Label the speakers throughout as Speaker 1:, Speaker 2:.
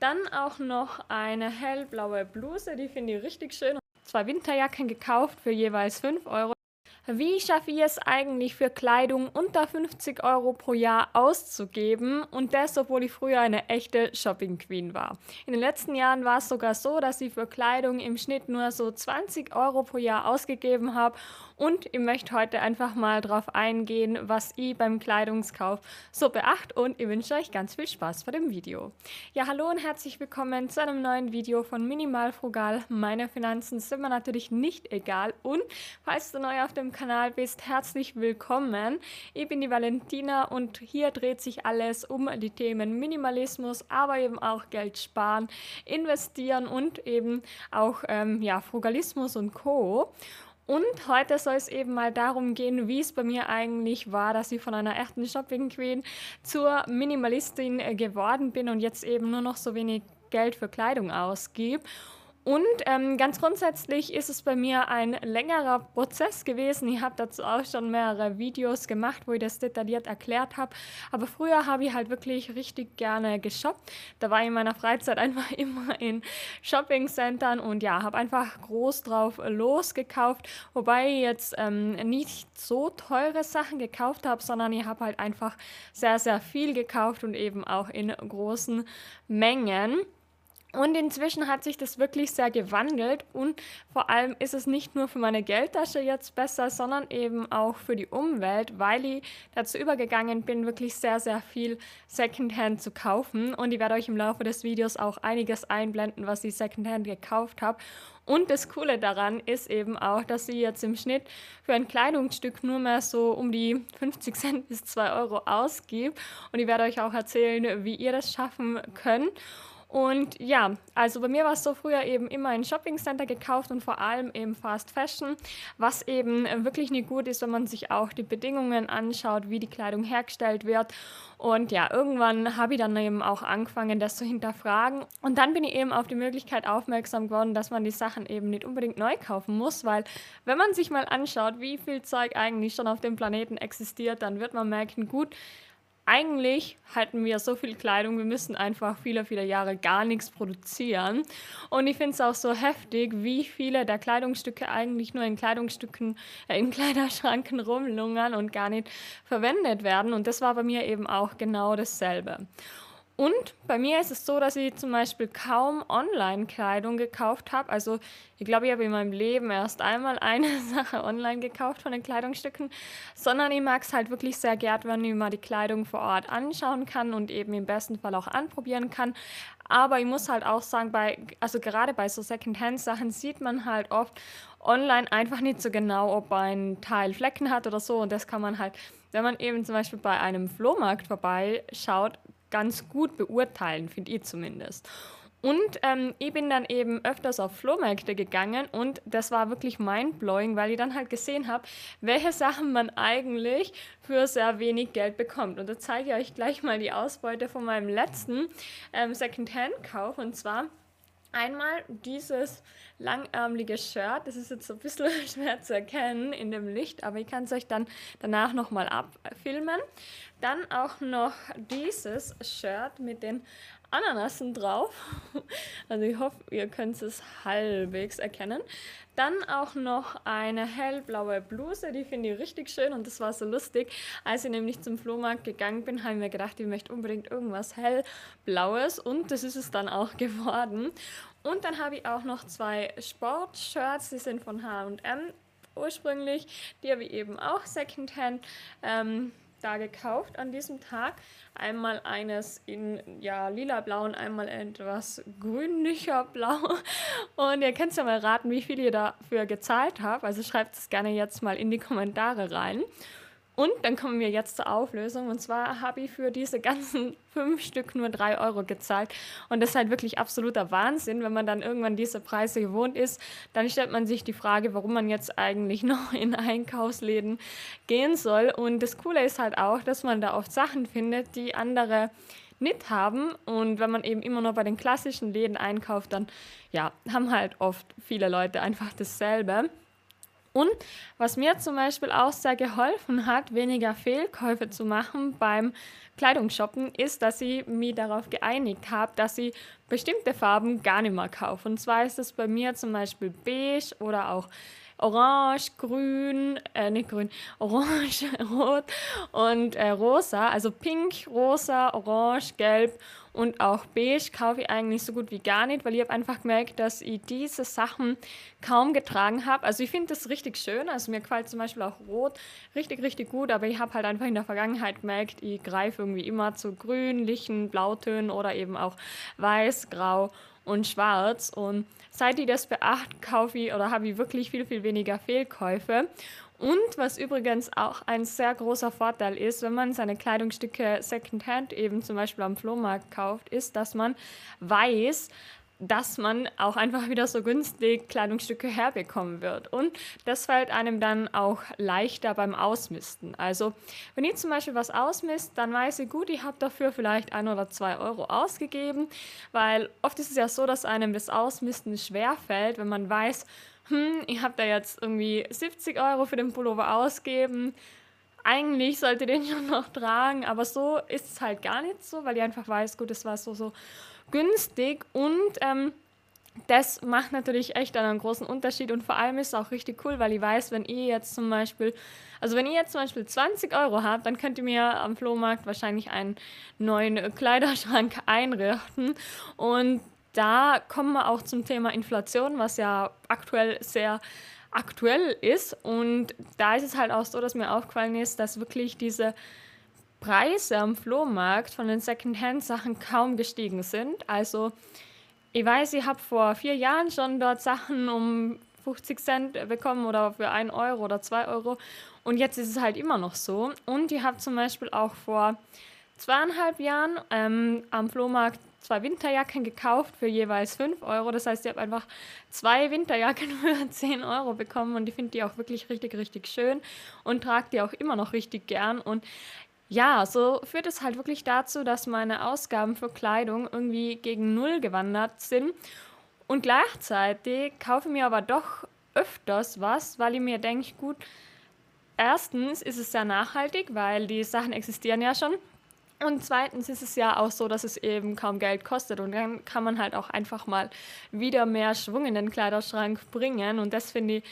Speaker 1: Dann auch noch eine hellblaue Bluse, die finde ich richtig schön. Zwei Winterjacken gekauft für jeweils 5 Euro. Wie schaffe ich es eigentlich für Kleidung unter 50 Euro pro Jahr auszugeben und das, obwohl ich früher eine echte Shopping Queen war? In den letzten Jahren war es sogar so, dass ich für Kleidung im Schnitt nur so 20 Euro pro Jahr ausgegeben habe und ich möchte heute einfach mal darauf eingehen, was ich beim Kleidungskauf so beachte und ich wünsche euch ganz viel Spaß bei dem Video. Ja, hallo und herzlich willkommen zu einem neuen Video von Minimal Frugal. Meine Finanzen sind mir natürlich nicht egal und falls du neu auf dem Kanal bist, herzlich willkommen. Ich bin die Valentina und hier dreht sich alles um die Themen Minimalismus, aber eben auch Geld sparen, investieren und eben auch ähm, ja, Frugalismus und Co. Und heute soll es eben mal darum gehen, wie es bei mir eigentlich war, dass ich von einer echten Shopping Queen zur Minimalistin äh, geworden bin und jetzt eben nur noch so wenig Geld für Kleidung ausgebe. Und ähm, ganz grundsätzlich ist es bei mir ein längerer Prozess gewesen. Ich habe dazu auch schon mehrere Videos gemacht, wo ich das detailliert erklärt habe. Aber früher habe ich halt wirklich richtig gerne geshoppt. Da war ich in meiner Freizeit einfach immer in Shoppingcentern und ja, habe einfach groß drauf losgekauft. Wobei ich jetzt ähm, nicht so teure Sachen gekauft habe, sondern ich habe halt einfach sehr, sehr viel gekauft und eben auch in großen Mengen. Und inzwischen hat sich das wirklich sehr gewandelt und vor allem ist es nicht nur für meine Geldtasche jetzt besser, sondern eben auch für die Umwelt, weil ich dazu übergegangen bin, wirklich sehr, sehr viel Secondhand zu kaufen. Und ich werde euch im Laufe des Videos auch einiges einblenden, was ich Secondhand gekauft habe. Und das Coole daran ist eben auch, dass ich jetzt im Schnitt für ein Kleidungsstück nur mehr so um die 50 Cent bis 2 Euro ausgebe. Und ich werde euch auch erzählen, wie ihr das schaffen könnt. Und ja, also bei mir war es so früher eben immer ein Shoppingcenter gekauft und vor allem eben Fast Fashion, was eben wirklich nicht gut ist, wenn man sich auch die Bedingungen anschaut, wie die Kleidung hergestellt wird. Und ja, irgendwann habe ich dann eben auch angefangen, das zu hinterfragen. Und dann bin ich eben auf die Möglichkeit aufmerksam geworden, dass man die Sachen eben nicht unbedingt neu kaufen muss, weil wenn man sich mal anschaut, wie viel Zeug eigentlich schon auf dem Planeten existiert, dann wird man merken, gut, eigentlich halten wir so viel Kleidung, wir müssen einfach viele, viele Jahre gar nichts produzieren. Und ich finde es auch so heftig, wie viele der Kleidungsstücke eigentlich nur in Kleidungsstücken, äh, in Kleiderschranken rumlungern und gar nicht verwendet werden. Und das war bei mir eben auch genau dasselbe. Und bei mir ist es so, dass ich zum Beispiel kaum Online-Kleidung gekauft habe. Also ich glaube, ich habe in meinem Leben erst einmal eine Sache online gekauft von den Kleidungsstücken, sondern ich mag es halt wirklich sehr gern, wenn ich mal die Kleidung vor Ort anschauen kann und eben im besten Fall auch anprobieren kann. Aber ich muss halt auch sagen, bei, also gerade bei so Secondhand-Sachen sieht man halt oft online einfach nicht so genau, ob ein Teil Flecken hat oder so. Und das kann man halt, wenn man eben zum Beispiel bei einem Flohmarkt vorbeischaut, ganz gut beurteilen, finde ich zumindest. Und ähm, ich bin dann eben öfters auf Flohmärkte gegangen und das war wirklich mindblowing, weil ich dann halt gesehen habe, welche Sachen man eigentlich für sehr wenig Geld bekommt. Und da zeige ich euch gleich mal die Ausbeute von meinem letzten ähm, Secondhand-Kauf und zwar Einmal dieses langärmelige Shirt, das ist jetzt so ein bisschen schwer zu erkennen in dem Licht, aber ich kann es euch dann danach nochmal abfilmen. Dann auch noch dieses Shirt mit den Ananassen drauf. Also ich hoffe, ihr könnt es halbwegs erkennen. Dann auch noch eine hellblaue Bluse, die finde ich richtig schön und das war so lustig. Als ich nämlich zum Flohmarkt gegangen bin, habe ich mir gedacht, ich möchte unbedingt irgendwas hellblaues und das ist es dann auch geworden. Und dann habe ich auch noch zwei Sportshirts, die sind von H&M ursprünglich. Die habe ich eben auch Secondhand ähm, da gekauft an diesem Tag. Einmal eines in ja, lila blau und einmal etwas grünlicher blau. Und ihr könnt ja mal raten, wie viel ihr dafür gezahlt habt. Also schreibt es gerne jetzt mal in die Kommentare rein. Und dann kommen wir jetzt zur Auflösung. Und zwar habe ich für diese ganzen fünf Stück nur drei Euro gezahlt. Und das ist halt wirklich absoluter Wahnsinn. Wenn man dann irgendwann diese Preise gewohnt ist, dann stellt man sich die Frage, warum man jetzt eigentlich noch in Einkaufsläden gehen soll. Und das Coole ist halt auch, dass man da oft Sachen findet, die andere nicht haben. Und wenn man eben immer nur bei den klassischen Läden einkauft, dann ja, haben halt oft viele Leute einfach dasselbe. Und was mir zum Beispiel auch sehr geholfen hat, weniger Fehlkäufe zu machen beim Kleidungsshoppen, ist, dass ich mich darauf geeinigt habe, dass ich bestimmte Farben gar nicht mehr kaufe. Und zwar ist es bei mir zum Beispiel beige oder auch orange, grün, äh, nicht grün, orange, rot und äh, rosa. Also pink, rosa, orange, gelb und auch beige kaufe ich eigentlich so gut wie gar nicht, weil ich habe einfach gemerkt, dass ich diese Sachen kaum getragen habe. Also ich finde das richtig schön. Also mir gefällt zum Beispiel auch rot richtig, richtig gut, aber ich habe halt einfach in der Vergangenheit gemerkt, ich greife irgendwie immer zu grünlichen Blautönen oder eben auch weiß, grau und schwarz. Und seit ich das beachte, kaufe ich oder habe ich wirklich viel, viel weniger Fehlkäufe. Und was übrigens auch ein sehr großer Vorteil ist, wenn man seine Kleidungsstücke secondhand eben zum Beispiel am Flohmarkt kauft, ist, dass man weiß, dass man auch einfach wieder so günstig Kleidungsstücke herbekommen wird. Und das fällt einem dann auch leichter beim Ausmisten. Also wenn ich zum Beispiel was ausmisst, dann weiß ich gut, ich habe dafür vielleicht ein oder zwei Euro ausgegeben, weil oft ist es ja so, dass einem das Ausmisten schwer fällt, wenn man weiß, hm, ich habe da jetzt irgendwie 70 Euro für den Pullover ausgeben. Eigentlich sollte den schon noch tragen, aber so ist es halt gar nicht so, weil ich einfach weiß, gut, es war so, so günstig und ähm, das macht natürlich echt einen großen Unterschied und vor allem ist es auch richtig cool, weil ich weiß, wenn ihr jetzt zum Beispiel, also wenn ihr jetzt zum Beispiel 20 Euro habt, dann könnt ihr mir am Flohmarkt wahrscheinlich einen neuen Kleiderschrank einrichten und da kommen wir auch zum Thema Inflation, was ja aktuell sehr aktuell ist und da ist es halt auch so, dass mir aufgefallen ist, dass wirklich diese Preise am Flohmarkt von den Secondhand-Sachen kaum gestiegen sind. Also ich weiß, ich habe vor vier Jahren schon dort Sachen um 50 Cent bekommen oder für 1 Euro oder 2 Euro. Und jetzt ist es halt immer noch so. Und ich habe zum Beispiel auch vor zweieinhalb Jahren ähm, am Flohmarkt zwei Winterjacken gekauft für jeweils 5 Euro. Das heißt, ich habe einfach zwei Winterjacken für 10 Euro bekommen und ich finde die auch wirklich richtig, richtig schön und trage die auch immer noch richtig gern. Und ja, so führt es halt wirklich dazu, dass meine Ausgaben für Kleidung irgendwie gegen Null gewandert sind. Und gleichzeitig kaufe ich mir aber doch öfters was, weil ich mir denke, gut, erstens ist es sehr nachhaltig, weil die Sachen existieren ja schon. Und zweitens ist es ja auch so, dass es eben kaum Geld kostet und dann kann man halt auch einfach mal wieder mehr Schwung in den Kleiderschrank bringen und das finde ich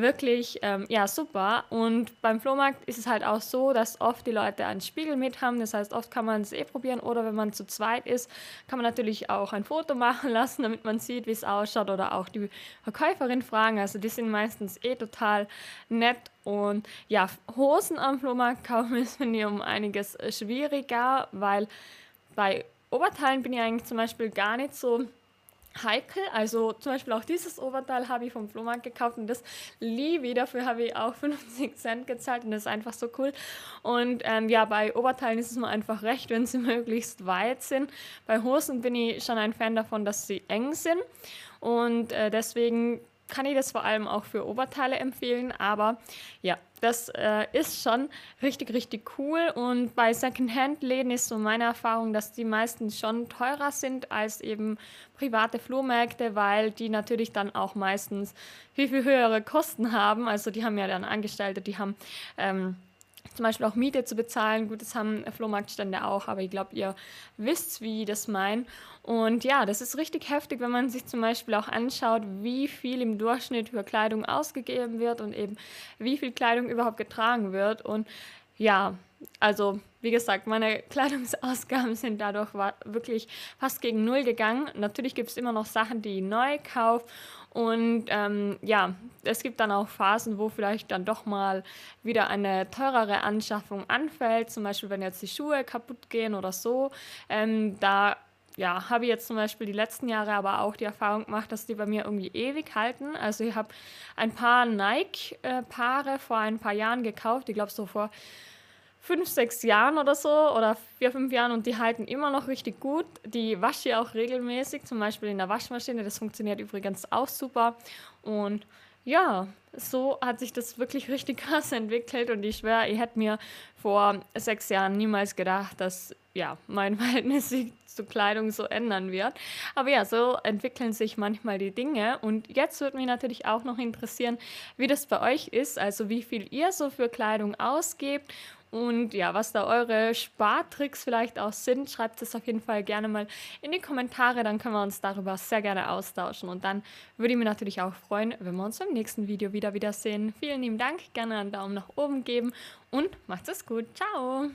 Speaker 1: wirklich ähm, ja, super. Und beim Flohmarkt ist es halt auch so, dass oft die Leute einen Spiegel mit haben. Das heißt, oft kann man es eh probieren oder wenn man zu zweit ist, kann man natürlich auch ein Foto machen lassen, damit man sieht, wie es ausschaut oder auch die Verkäuferin fragen. Also die sind meistens eh total nett. Und ja, Hosen am Flohmarkt kaufen ist, finde ich, um einiges schwieriger, weil bei Oberteilen bin ich eigentlich zum Beispiel gar nicht so heikel. Also zum Beispiel auch dieses Oberteil habe ich vom Flohmarkt gekauft und das liebe ich. Dafür habe ich auch 50 Cent gezahlt und das ist einfach so cool. Und ähm, ja, bei Oberteilen ist es mir einfach recht, wenn sie möglichst weit sind. Bei Hosen bin ich schon ein Fan davon, dass sie eng sind. Und äh, deswegen kann ich das vor allem auch für Oberteile empfehlen. Aber ja, das äh, ist schon richtig, richtig cool. Und bei Secondhand-Läden ist so meine Erfahrung, dass die meisten schon teurer sind als eben private Flohmärkte, weil die natürlich dann auch meistens viel, viel höhere Kosten haben. Also die haben ja dann Angestellte, die haben ähm, zum Beispiel auch Miete zu bezahlen. Gut, das haben Flohmarktstände auch, aber ich glaube, ihr wisst, wie das meine. Und ja, das ist richtig heftig, wenn man sich zum Beispiel auch anschaut, wie viel im Durchschnitt für Kleidung ausgegeben wird und eben wie viel Kleidung überhaupt getragen wird. Und ja, also wie gesagt, meine Kleidungsausgaben sind dadurch wirklich fast gegen Null gegangen. Natürlich gibt es immer noch Sachen, die ich neu kaufe und ähm, ja, es gibt dann auch Phasen, wo vielleicht dann doch mal wieder eine teurere Anschaffung anfällt, zum Beispiel wenn jetzt die Schuhe kaputt gehen oder so. Ähm, da ja, habe ich jetzt zum Beispiel die letzten Jahre aber auch die Erfahrung gemacht, dass die bei mir irgendwie ewig halten. Also ich habe ein paar Nike-Paare vor ein paar Jahren gekauft, ich glaube so vor fünf, sechs Jahren oder so oder vier, fünf Jahren und die halten immer noch richtig gut. Die wasche ich auch regelmäßig, zum Beispiel in der Waschmaschine. Das funktioniert übrigens auch super. Und ja, so hat sich das wirklich richtig krass entwickelt und ich schwöre, ich hätte mir vor sechs Jahren niemals gedacht, dass ja, mein Verhältnis sich zu Kleidung so ändern wird. Aber ja, so entwickeln sich manchmal die Dinge. Und jetzt würde mich natürlich auch noch interessieren, wie das bei euch ist, also wie viel ihr so für Kleidung ausgebt und ja, was da eure Spartricks vielleicht auch sind, schreibt es auf jeden Fall gerne mal in die Kommentare, dann können wir uns darüber sehr gerne austauschen. Und dann würde ich mich natürlich auch freuen, wenn wir uns im nächsten Video wieder wiedersehen. Vielen lieben Dank, gerne einen Daumen nach oben geben und macht es gut. Ciao!